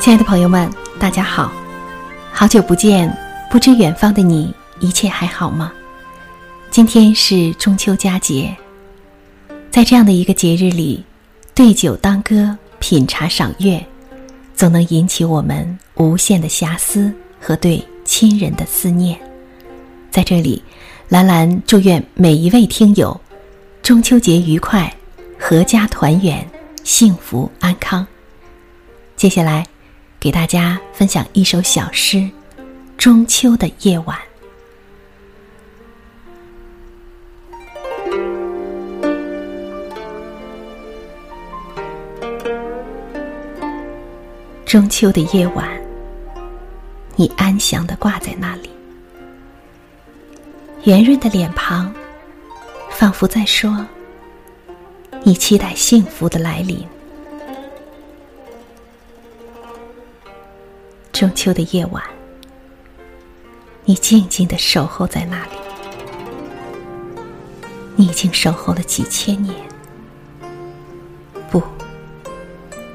亲爱的朋友们，大家好，好久不见，不知远方的你一切还好吗？今天是中秋佳节，在这样的一个节日里，对酒当歌，品茶赏月，总能引起我们无限的遐思和对亲人的思念。在这里，兰兰祝愿每一位听友中秋节愉快，阖家团圆，幸福安康。接下来。给大家分享一首小诗《中秋的夜晚》。中秋的夜晚，你安详的挂在那里，圆润的脸庞，仿佛在说：“你期待幸福的来临。”中秋的夜晚，你静静的守候在那里。你已经守候了几千年，不，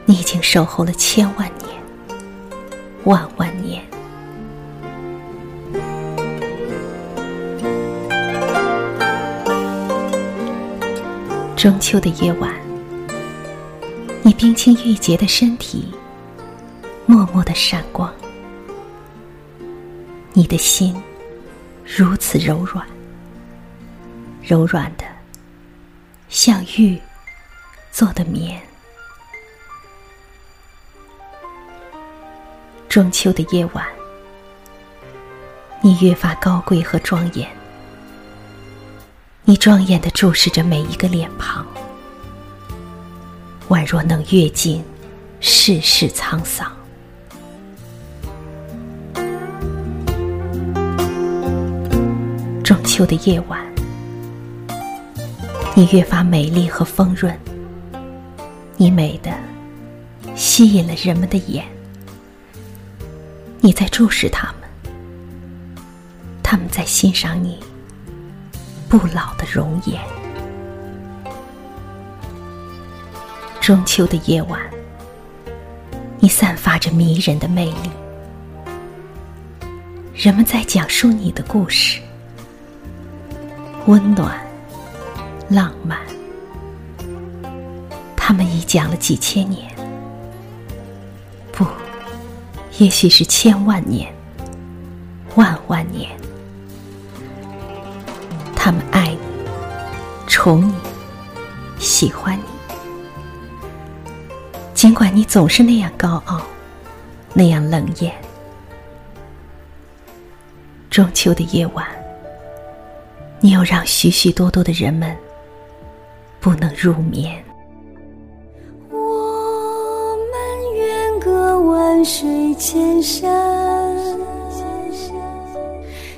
你已经守候了千万年、万万年。中秋的夜晚，你冰清玉洁的身体。默默的闪光，你的心如此柔软，柔软的像玉做的棉。中秋的夜晚，你越发高贵和庄严，你庄严的注视着每一个脸庞，宛若能阅尽世事沧桑。秋的夜晚，你越发美丽和丰润。你美的吸引了人们的眼，你在注视他们，他们在欣赏你不老的容颜。中秋的夜晚，你散发着迷人的魅力，人们在讲述你的故事。温暖，浪漫，他们已讲了几千年，不，也许是千万年、万万年。他们爱你，宠你，喜欢你，尽管你总是那样高傲，那样冷艳。中秋的夜晚。你又让许许多多的人们不能入眠。我们远隔万水千山，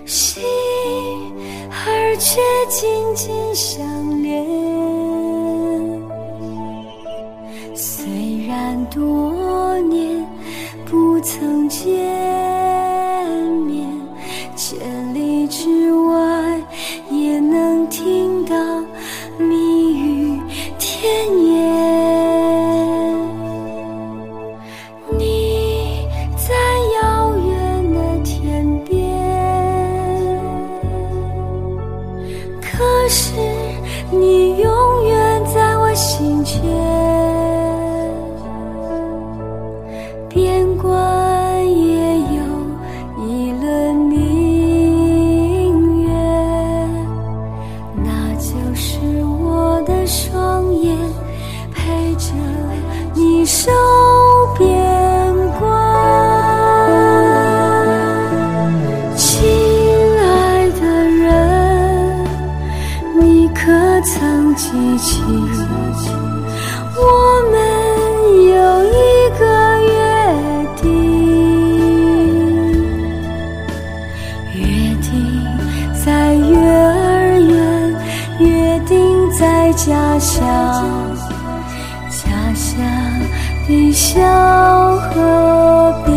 心儿却紧紧相一起我们有一个约定约定在月儿圆约定在家乡家乡的小河边。